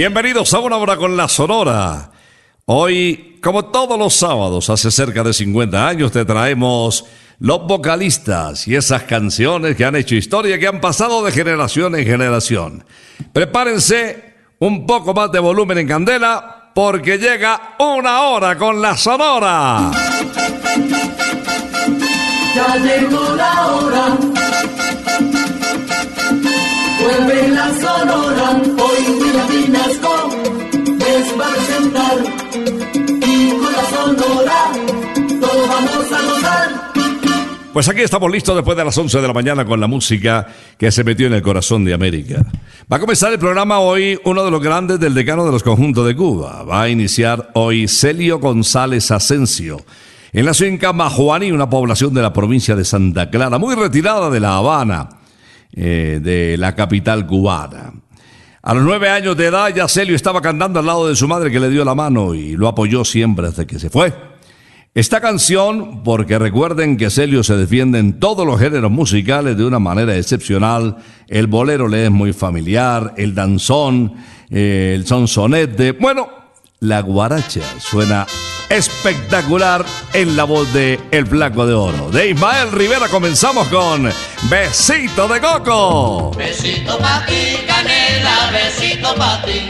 Bienvenidos a una hora con la Sonora. Hoy, como todos los sábados, hace cerca de 50 años, te traemos los vocalistas y esas canciones que han hecho historia, que han pasado de generación en generación. Prepárense un poco más de volumen en candela, porque llega una hora con la Sonora. Ya llegó la hora. Vuelve la sonora. Hoy William La. Pues aquí estamos listos después de las 11 de la mañana con la música que se metió en el corazón de América. Va a comenzar el programa hoy uno de los grandes del decano de los conjuntos de Cuba. Va a iniciar hoy Celio González Asensio. Él nació en Camajuani, una población de la provincia de Santa Clara, muy retirada de La Habana, eh, de la capital cubana. A los nueve años de edad ya Celio estaba cantando al lado de su madre que le dio la mano y lo apoyó siempre desde que se fue. Esta canción, porque recuerden que Celio se defiende en todos los géneros musicales de una manera excepcional, el bolero le es muy familiar, el danzón, eh, el sonsonete, bueno, la guaracha suena espectacular en la voz de El Blanco de Oro. De Ismael Rivera comenzamos con Besito de Coco. Besito pa' ti, canela, besito pa' ti.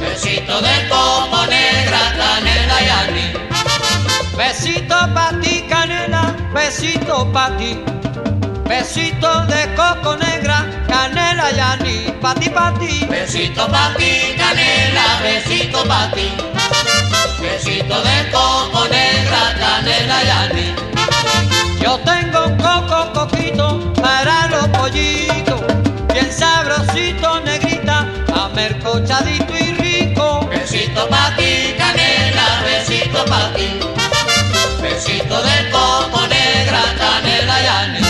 Besito de coco negra, canela y. Besito pa' ti, canela, besito pa' ti. Besito de coco negra, canela y anís. Pa' ti, pa' ti. Besito pa' ti, canela, besito pa' ti. Besito de coco negra, canela y anís. Yo tengo coco coquito para los pollitos, bien sabrosito, negrita, amercochadito y rico. Besito pa' ti, canela, besito pa' ti. Besito de coco negra, canela y anís.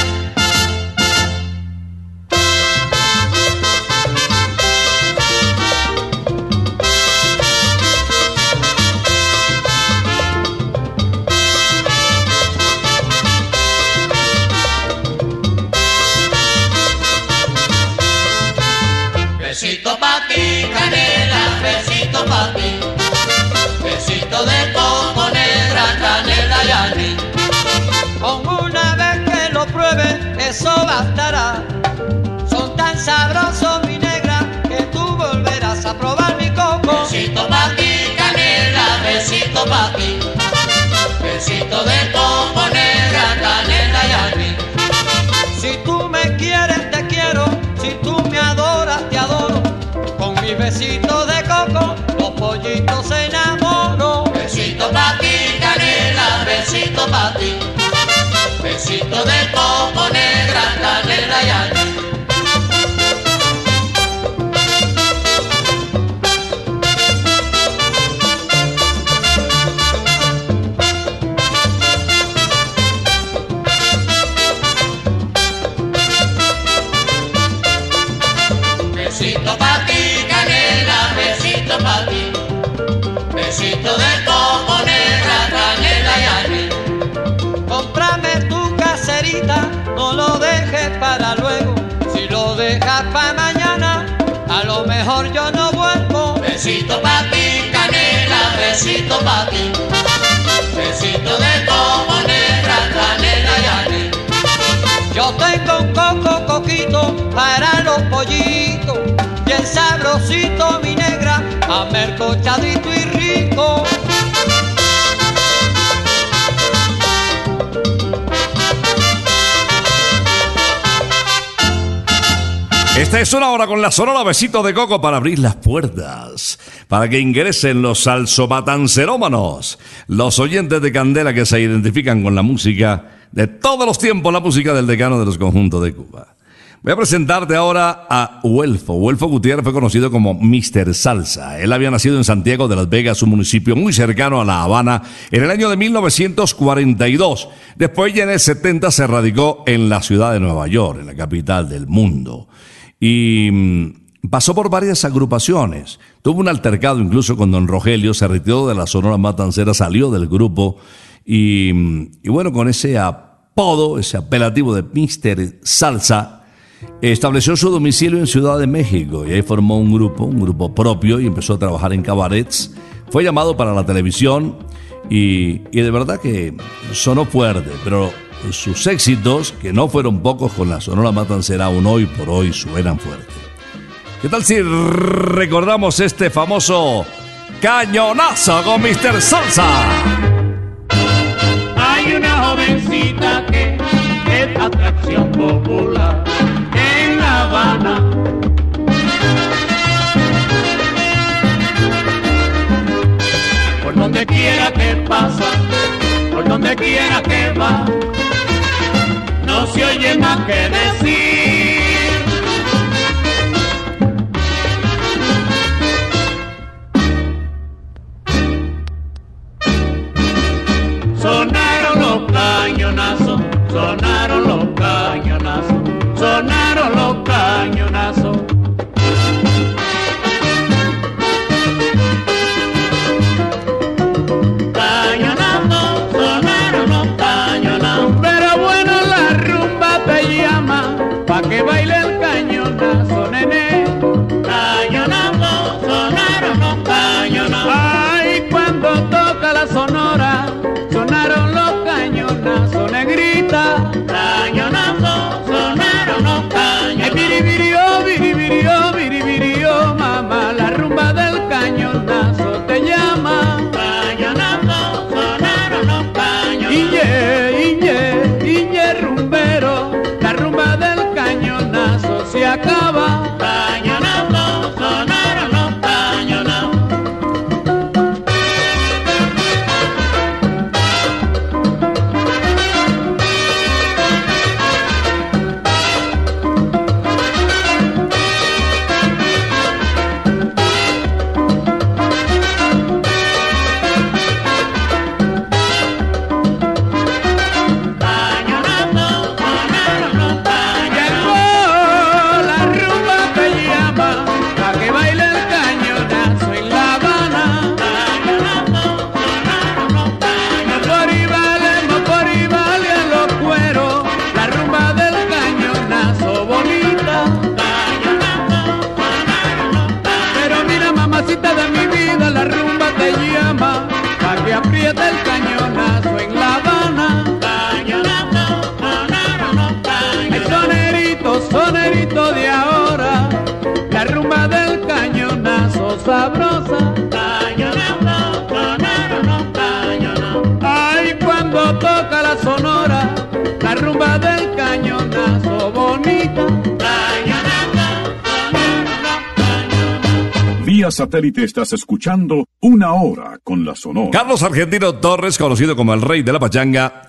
Eso bastará. Son tan sabrosos, mi negra, que tú volverás a probar mi coco. Besito pa' ti, canela, besito pa' ti. Besito de coco negra, canela y anís. Si tú me quieres, te quiero. Si tú me adoras, te adoro. Con mis besitos de coco, los pollitos se enamoran. Besito pa' ti, canela, besito pa' ti. Besito de coco negra, canela y Besito pa' ti, canela, besito pa' ti. Besito de coco negra, canela y anís. Yo tengo un coco coquito para los pollitos, bien sabrosito mi negra, amercochadito y rico. Esta es una hora con la sonora besito de coco para abrir las puertas, para que ingresen los salsomatancerómanos, los oyentes de Candela que se identifican con la música de todos los tiempos, la música del decano de los conjuntos de Cuba. Voy a presentarte ahora a Huelfo. Huelfo Gutiérrez fue conocido como Mr. Salsa. Él había nacido en Santiago de las Vegas, un municipio muy cercano a La Habana, en el año de 1942. Después ya en el 70 se radicó en la ciudad de Nueva York, en la capital del mundo. Y mm, pasó por varias agrupaciones. Tuvo un altercado incluso con don Rogelio, se retiró de la Sonora Matancera, salió del grupo y, mm, y bueno, con ese apodo, ese apelativo de Mr. Salsa, estableció su domicilio en Ciudad de México y ahí formó un grupo, un grupo propio y empezó a trabajar en cabarets. Fue llamado para la televisión y de verdad que sonó fuerte, pero sus éxitos, que no fueron pocos con la Sonora Matancera, aún hoy por hoy suenan fuerte. ¿Qué tal si recordamos este famoso cañonazo con Mr. Salsa? Hay una jovencita que es atracción popular en La Habana. Por donde quiera que pasa, por donde quiera que va, no se oye más que decir. Satélite estás escuchando Una Hora con la Sonora. Carlos Argentino Torres, conocido como el rey de la pachanga,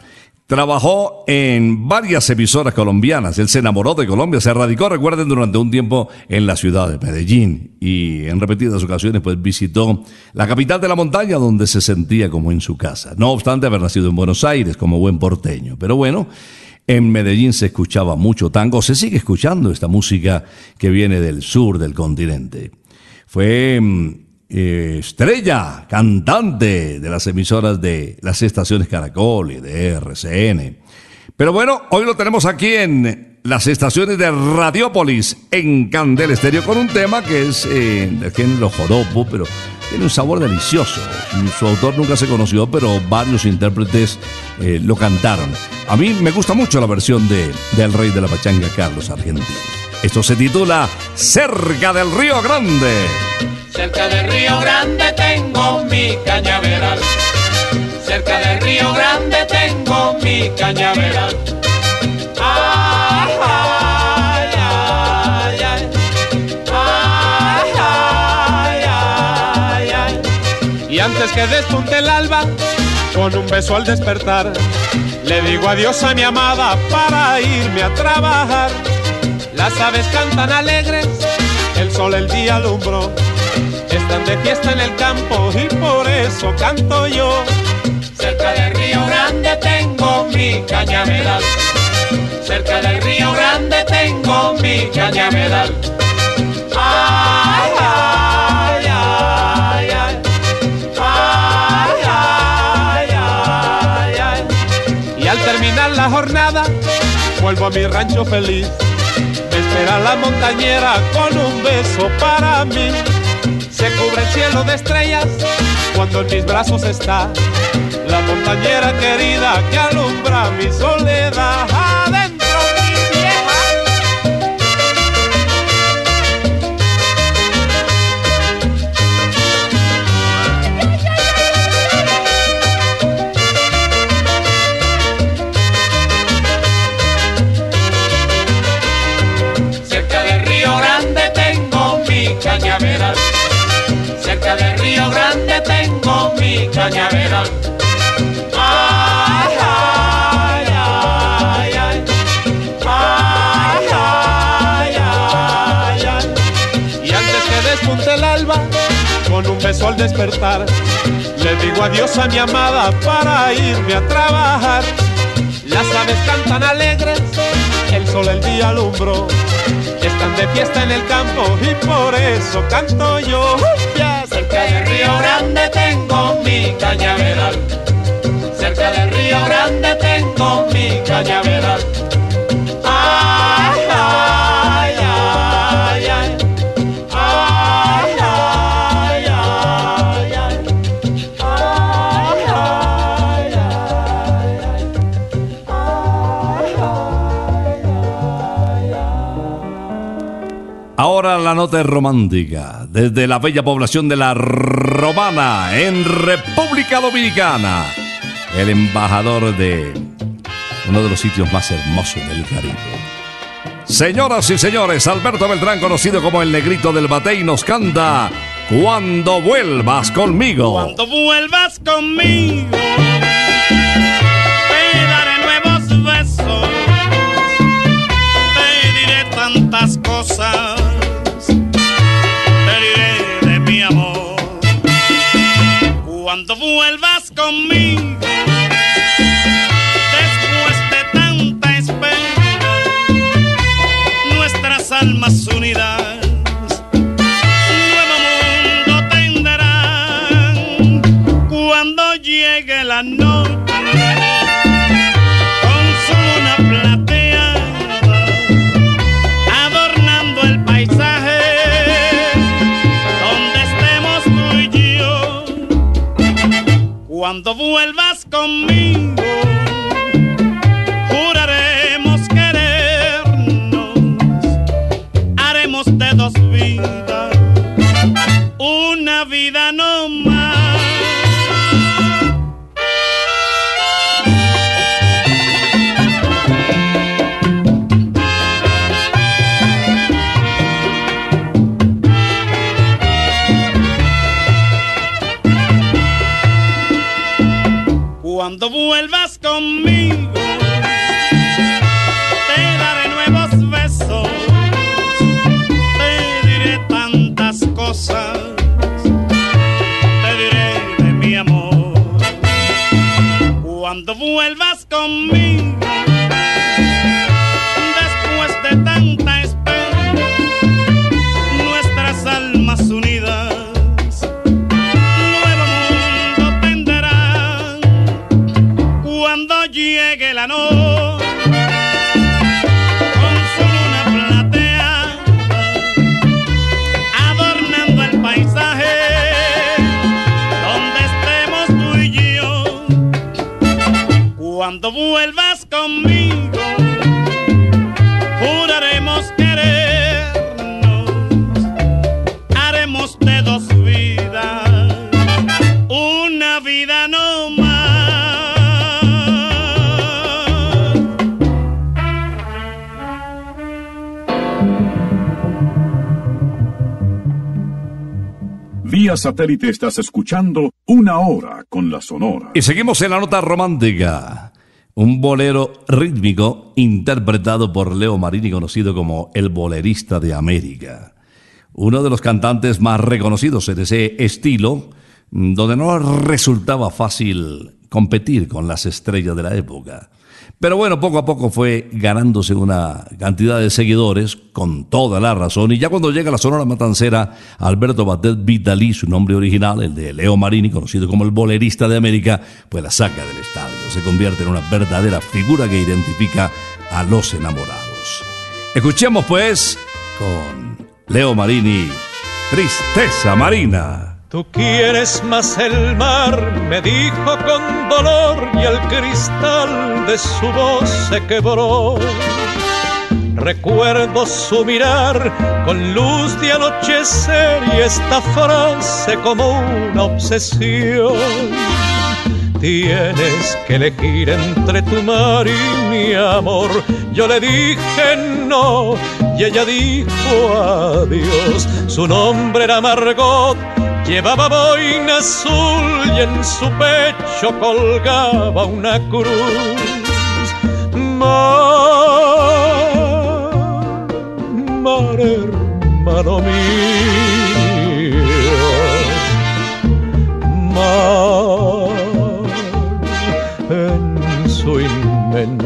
trabajó en varias emisoras colombianas. Él se enamoró de Colombia, se radicó, recuerden, durante un tiempo en la ciudad de Medellín y en repetidas ocasiones pues visitó la capital de la montaña donde se sentía como en su casa. No obstante haber nacido en Buenos Aires como buen porteño. Pero bueno, en Medellín se escuchaba mucho tango, se sigue escuchando esta música que viene del sur del continente. Fue mm, eh, estrella, cantante de las emisoras de las estaciones Caracol y de RCN. Pero bueno, hoy lo tenemos aquí en las estaciones de Radiópolis, en Candel Estéreo, con un tema que es eh, de género joropo, pero tiene un sabor delicioso. Su autor nunca se conoció, pero varios intérpretes eh, lo cantaron. A mí me gusta mucho la versión de, del rey de la pachanga, Carlos Argentino. Esto se titula Cerca del Río Grande. Cerca del Río Grande tengo mi cañaveral. Cerca del Río Grande tengo mi cañaveral. Ay, Y antes que despunte el alba, con un beso al despertar, le digo adiós a mi amada para irme a trabajar. Las aves cantan alegres, el sol el día alumbró. Están de fiesta en el campo y por eso canto yo. Cerca del Río Grande tengo mi cañaveral. Cerca del Río Grande tengo mi cañaveral. Jornada, vuelvo a mi rancho feliz. Me espera la montañera con un beso para mí. Se cubre el cielo de estrellas cuando en mis brazos está la montañera querida que le digo adiós a mi amada para irme a trabajar. Las aves cantan alegres, el sol el día alumbró. Están de fiesta en el campo y por eso canto yo. Ya Cerca del Río Grande tengo mi cañaveral. Cerca del Río Grande tengo mi cañaveral. La nota romántica, desde la bella población de La Romana, en República Dominicana. El embajador de uno de los sitios más hermosos del Caribe. Señoras y señores, Alberto Beltrán, conocido como el negrito del Batey, nos canta Cuando vuelvas conmigo. Cuando vuelvas conmigo, te daré nuevos besos, te diré tantas cosas, Cuando vuelvas Cuando vuelvas conmigo, satélite estás escuchando Una Hora con la Sonora. Y seguimos en la nota romántica. Un bolero rítmico interpretado por Leo Marini, conocido como el bolerista de América. Uno de los cantantes más reconocidos en ese estilo, mm, donde no resultaba fácil competir con las estrellas de la época. Pero bueno, poco a poco fue ganándose una cantidad de seguidores con toda la razón. Y ya cuando llega la Sonora Matancera, Alberto Batet Vitali, su nombre original, el de Leo Marini, conocido como el bolerista de América, pues la saca del estadio. Se convierte en una verdadera figura que identifica a los enamorados. Escuchemos pues con Leo Marini, Tristeza Marina. Tú quieres más el mar, me dijo con dolor y el cristal de su voz se quebró. Recuerdo su mirar con luz de anochecer y esta frase como una obsesión. Tienes que elegir entre tu mar y mi amor. Yo le dije no y ella dijo adiós. Su nombre era Margot Llevaba boina azul y en su pecho colgaba una cruz. Mar, mar hermano mío, mar en su inmensidad.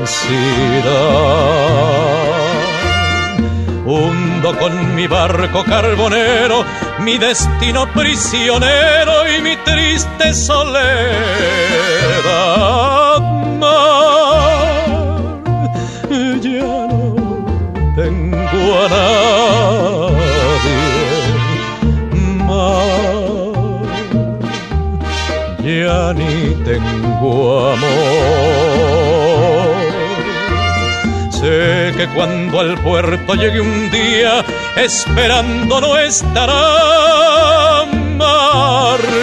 Hundo con mi barco carbonero mi destino prisionero y mi triste soledad. Ya no tengo a nadie. Ya ni tengo amor. Cuando al puerto llegue un día, esperando no estará amargo.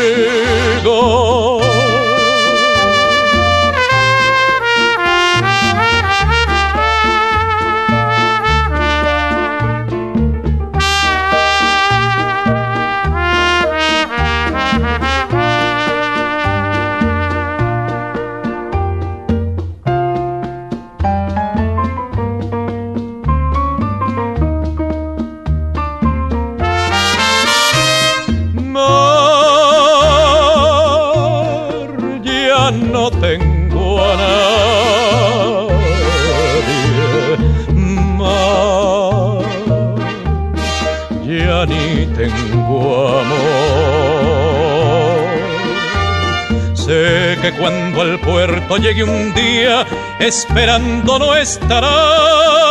Cuando al puerto llegue un día, esperando no estará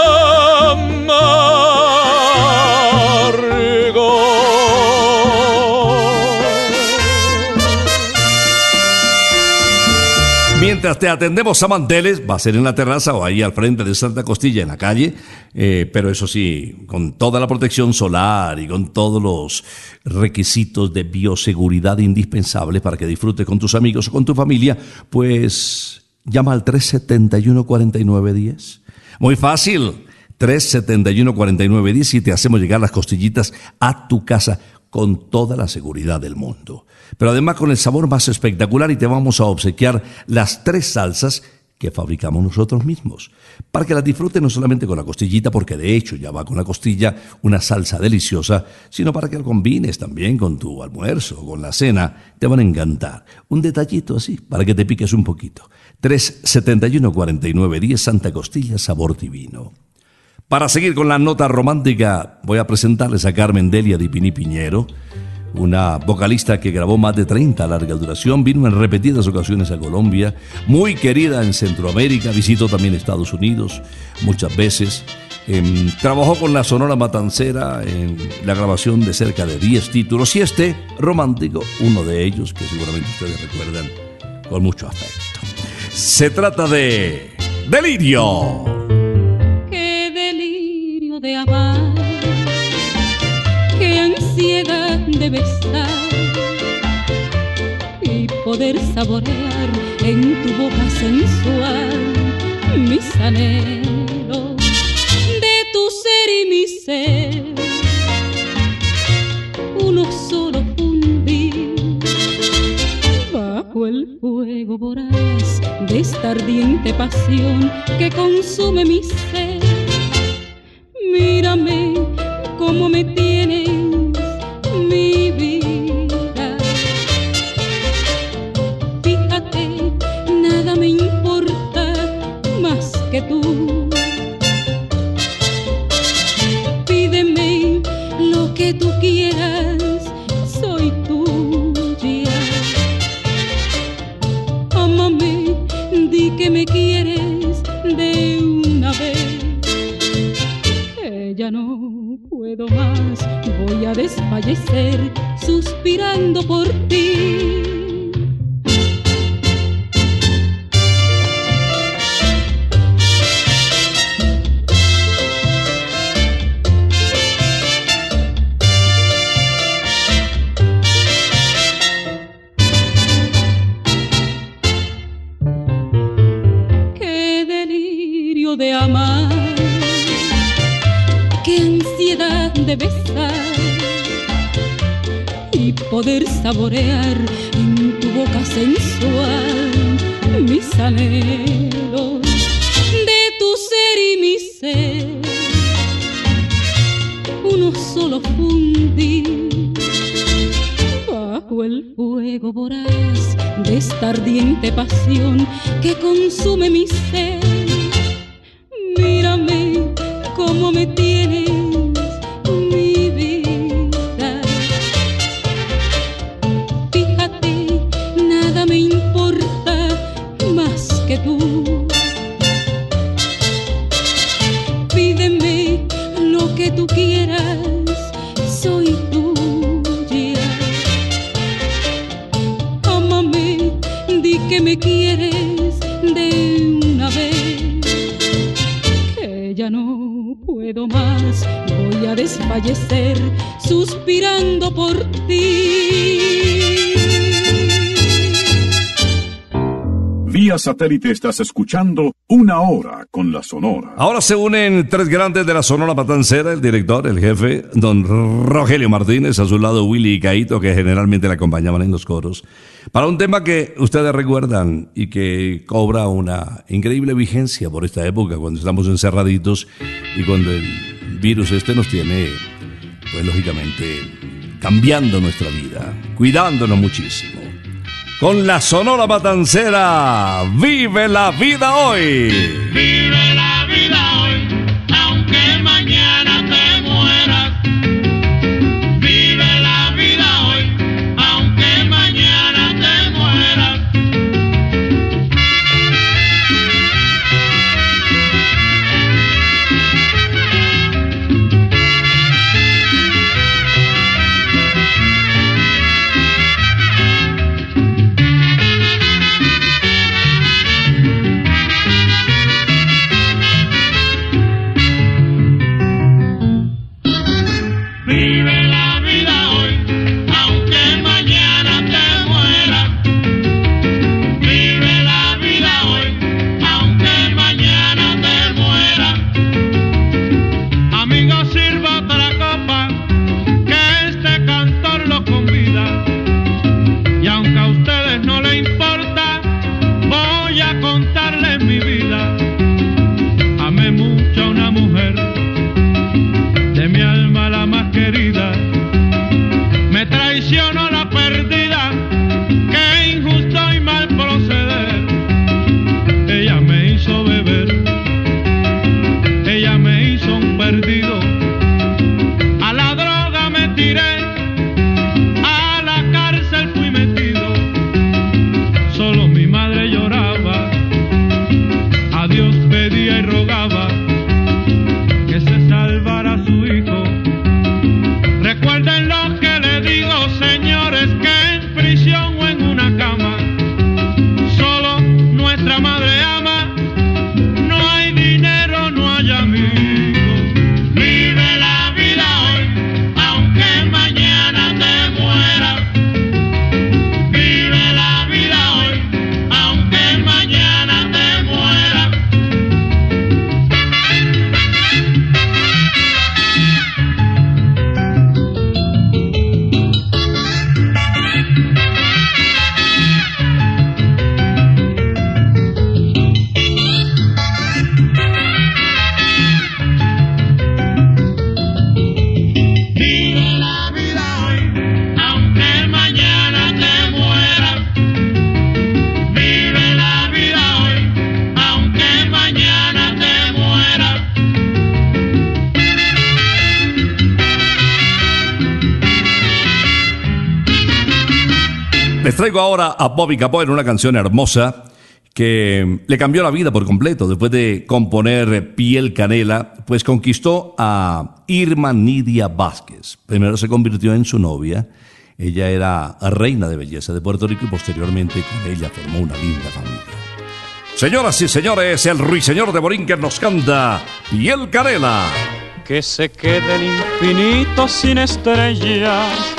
te atendemos a manteles, va a ser en la terraza o ahí al frente de Santa Costilla, en la calle, eh, pero eso sí, con toda la protección solar y con todos los requisitos de bioseguridad indispensables para que disfrutes con tus amigos o con tu familia, pues llama al 371-4910. Muy fácil. 371-4910 y te hacemos llegar las costillitas a tu casa con toda la seguridad del mundo. Pero además con el sabor más espectacular y te vamos a obsequiar las tres salsas que fabricamos nosotros mismos, para que las disfrutes no solamente con la costillita, porque de hecho ya va con la costilla una salsa deliciosa, sino para que lo combines también con tu almuerzo, con la cena, te van a encantar. Un detallito así, para que te piques un poquito. 371 49 10 Santa Costilla, sabor divino. Para seguir con la nota romántica, voy a presentarles a Carmen Delia de Pini Piñero, una vocalista que grabó más de 30 a larga duración, vino en repetidas ocasiones a Colombia, muy querida en Centroamérica, visitó también Estados Unidos muchas veces. Em, trabajó con la Sonora Matancera en la grabación de cerca de 10 títulos y este romántico, uno de ellos que seguramente ustedes recuerdan con mucho afecto. Se trata de Delirio de amar, qué ansiedad de besar y poder saborear en tu boca sensual mis anhelos de tu ser y mi ser. Uno solo fundir bajo el fuego voraz de esta ardiente pasión que consume mi ser mírame cómo me tienes, mi vida. Fíjate, nada me importa más que tú. Desfallecer suspirando por ti. Solo fundir bajo el fuego voraz de esta ardiente pasión que consume mi ser. Mírame cómo me tienes fallecer suspirando por ti. Vía satélite estás escuchando una hora con la Sonora. Ahora se unen tres grandes de la Sonora Matancera, el director, el jefe, don Rogelio Martínez, a su lado Willy y Caito, que generalmente le acompañaban en los coros, para un tema que ustedes recuerdan y que cobra una increíble vigencia por esta época, cuando estamos encerraditos y cuando el virus este nos tiene, pues lógicamente, cambiando nuestra vida, cuidándonos muchísimo. Con la Sonora Matancera, vive la vida hoy. A Bobby Capó en una canción hermosa que le cambió la vida por completo. Después de componer Piel Canela, pues conquistó a Irma Nidia Vázquez. Primero se convirtió en su novia. Ella era reina de belleza de Puerto Rico y posteriormente con ella formó una linda familia. Señoras y señores, el ruiseñor de Borinquen nos canta Piel Canela. que se quede el infinito sin estrellas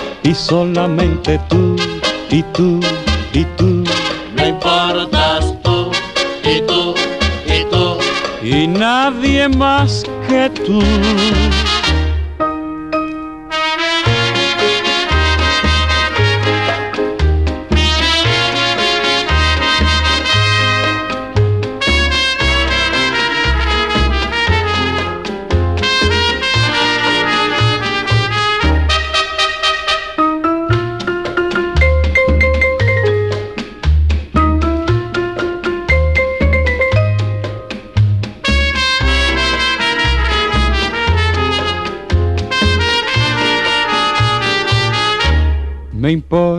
y solamente tú y tú y tú Me importas tú y tú y tú. y nadie más que tú.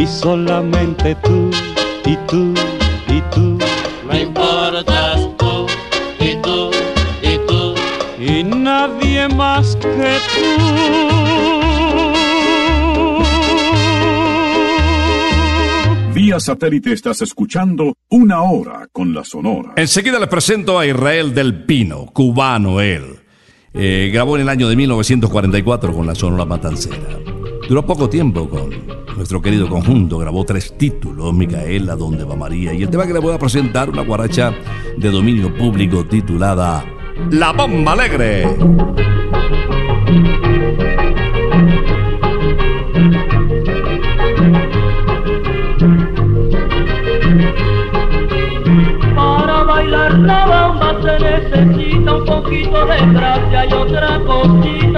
y solamente tú y tú y tú Me importas tú y tú y tú. y nadie más que tú. Vía satélite estás escuchando Una Hora con la Sonora. Enseguida les presento a Israel del Pino, cubano él. Eh, grabó en el año de 1944 con la Sonora Matancera. Duró poco tiempo con nuestro querido conjunto, grabó tres títulos, Micaela, Donde va María, y el tema que le voy a presentar, una guaracha de dominio público titulada La Bomba Alegre. Para bailar la bomba se necesita un poquito de gracia y otra cosita.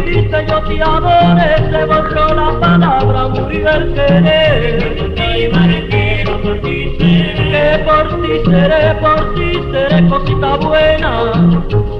Escribiste yo te adoré, se borró la palabra, murió el querer. Por ti seré. Que por ti seré, por ti seré cosita buena.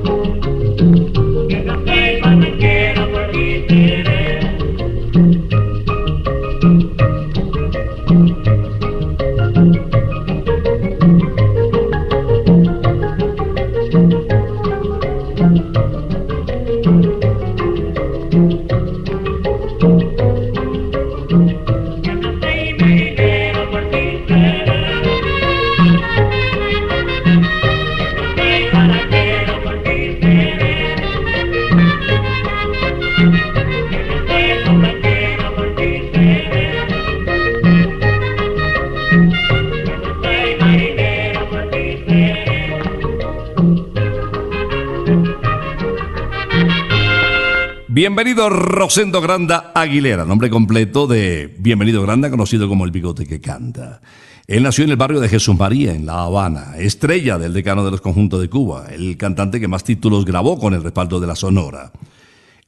Bienvenido Rosendo Granda Aguilera, nombre completo de Bienvenido Granda, conocido como el bigote que canta. Él nació en el barrio de Jesús María, en La Habana, estrella del decano de los conjuntos de Cuba, el cantante que más títulos grabó con el respaldo de la Sonora.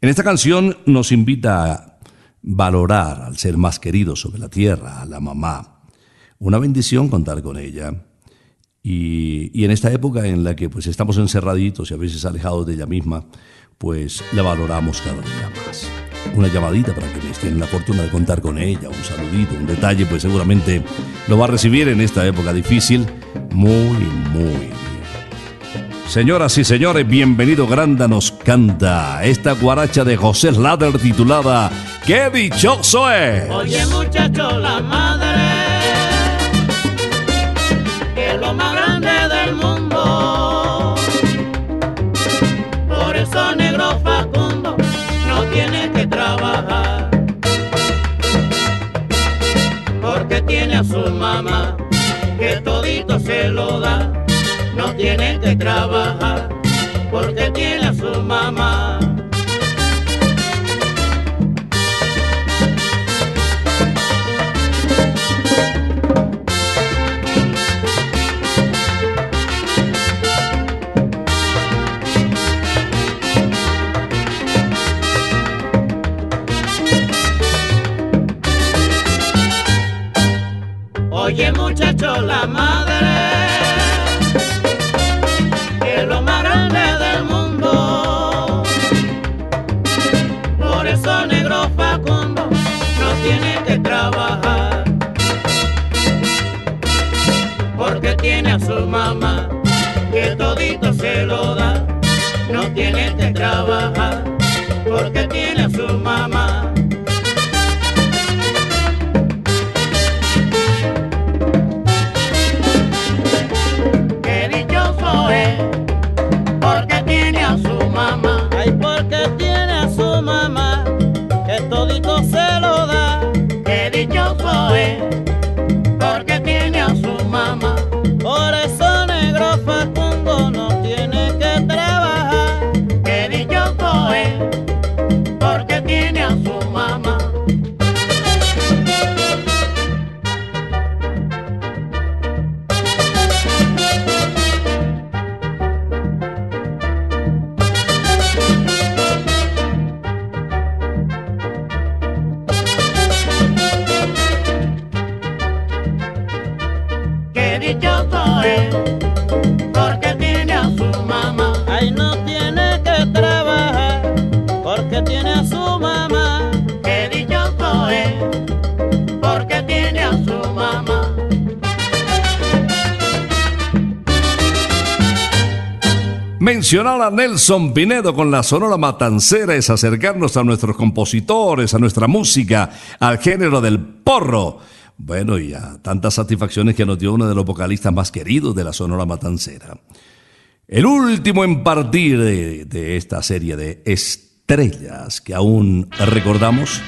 En esta canción nos invita a valorar al ser más querido sobre la tierra, a la mamá. Una bendición contar con ella. Y, y en esta época en la que pues estamos encerraditos y a veces alejados de ella misma, pues la valoramos cada día más. Una llamadita para quienes tienen la fortuna de contar con ella, un saludito, un detalle, pues seguramente lo va a recibir en esta época difícil muy, muy bien. Señoras y señores, bienvenido Granda nos canta esta guaracha de José Slater titulada ¡Qué dichoso es! Oye muchacho, la madre que lo más A su mamá que todito se lo da. No tiene que trabajar porque tiene a su mamá. Muchacho, Nelson Pinedo con la Sonora Matancera es acercarnos a nuestros compositores, a nuestra música, al género del porro. Bueno, y a tantas satisfacciones que nos dio uno de los vocalistas más queridos de la Sonora Matancera. El último en partir de, esta serie de estrellas que aún recordamos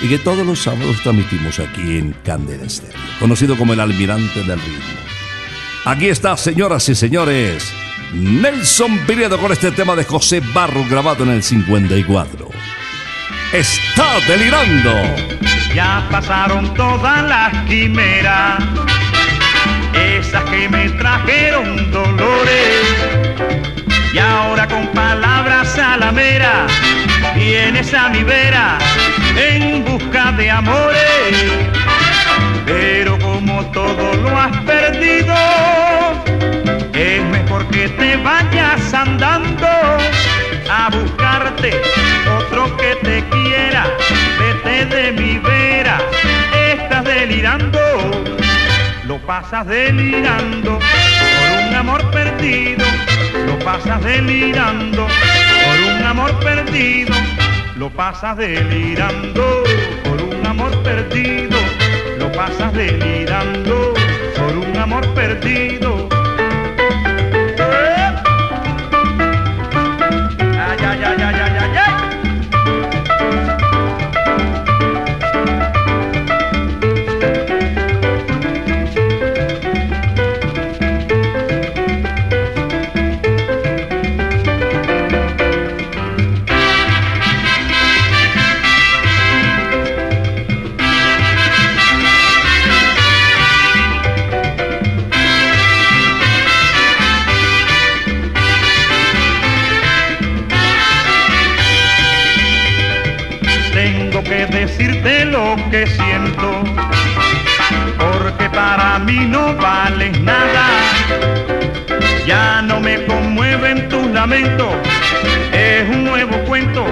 y que todos los sábados transmitimos aquí en Candela Estéreo, conocido como el almirante del ritmo. Aquí está, señoras y señores, Nelson Pinedo con este tema de José Barro grabado en el 54. Está delirando. Ya pasaron todas las quimeras, esas que me trajeron dolores. Y ahora con palabras a la mera, vienes a mi vera en busca de amores. Pero como todo lo has perdido, es mejor que te vayas andando a buscarte otro que te quiera. Vete de mi vera, estás delirando, lo pasas delirando por un amor perdido, lo pasas delirando por un amor perdido, lo pasas delirando por un amor perdido, lo pasas delirando por un amor perdido. yeah, yeah, yeah. Que siento, porque para mí no vales nada. Ya no me conmueven tus lamentos, es un nuevo cuento,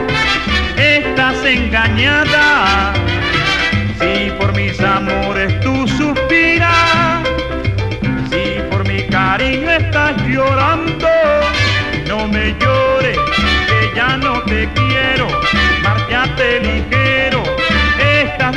estás engañada. Si por mis amores tú suspiras, si por mi cariño estás llorando, no me llores, que ya no te quiero, márchate ligero,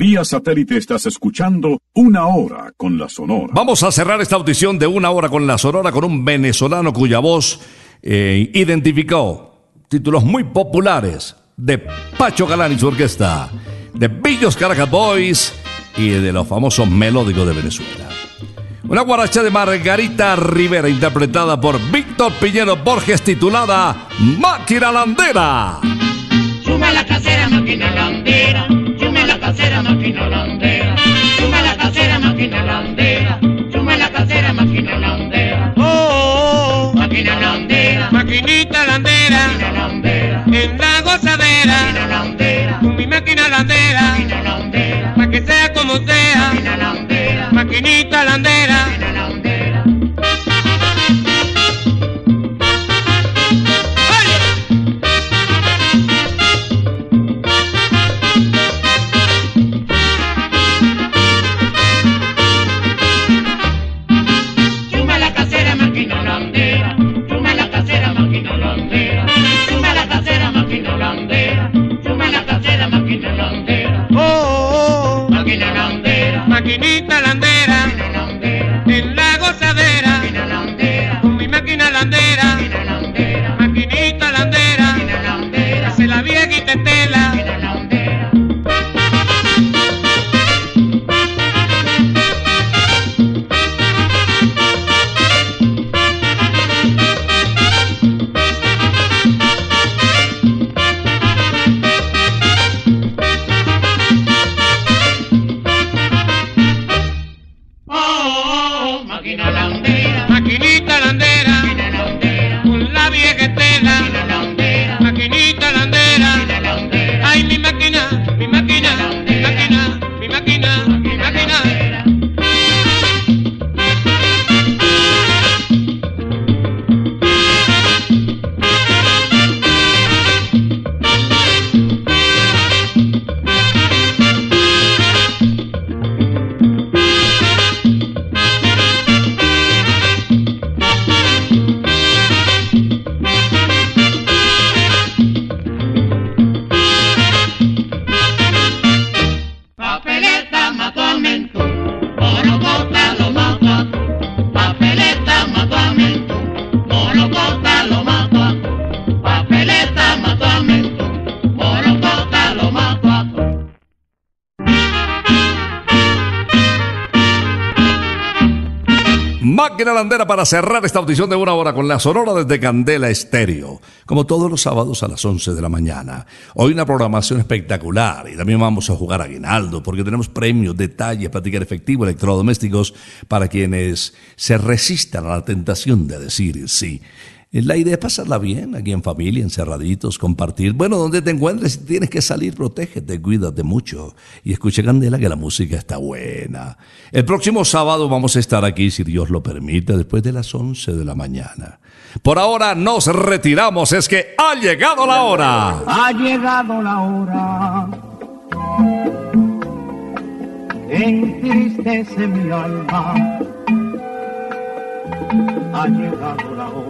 Vía satélite estás escuchando Una Hora con la Sonora. Vamos a cerrar esta audición de una hora con la Sonora con un venezolano cuya voz eh, identificó títulos muy populares de Pacho Galán y su orquesta, de Billos Caracas Boys y de los famosos melódicos de Venezuela. Una guaracha de Margarita Rivera interpretada por Víctor Piñero Borges titulada Máquina Landera. Suma la casera, máquina landera. Casera, máquina landera. Suma la casera, máquina landera. Suma la casera, máquina landera. Oh, Máquina landera. maquinita landera, Máquina landera. en la gozadera, Máquina landera. con mi máquina landera, Máquina landera. pa' que sea como sea, Máquina landera. maquinita landera. Máquina landera. Landera para cerrar esta audición de una hora con la sonora desde Candela Estéreo, como todos los sábados a las 11 de la mañana. Hoy una programación espectacular y también vamos a jugar a aguinaldo porque tenemos premios, detalles, platicar efectivo, electrodomésticos para quienes se resistan a la tentación de decir sí. La idea es pasarla bien, aquí en familia, encerraditos, compartir. Bueno, donde te encuentres, si tienes que salir, protégete, cuídate mucho. Y escuche Candela que la música está buena. El próximo sábado vamos a estar aquí, si Dios lo permite, después de las 11 de la mañana. Por ahora nos retiramos, es que ha llegado la hora. Ha llegado la hora. Entristece mi alma. Ha llegado la hora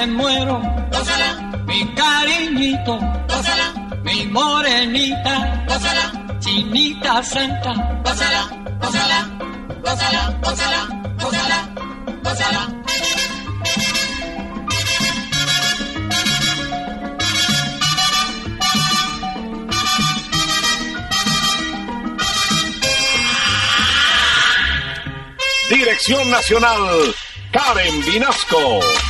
Me muero, gózala, mi cariñito, gózala, mi morenita, gózala, chinita santa, gózala, gózala, gózala, gózala, gózala, gózala. Dirección Nacional, Karen Vinasco.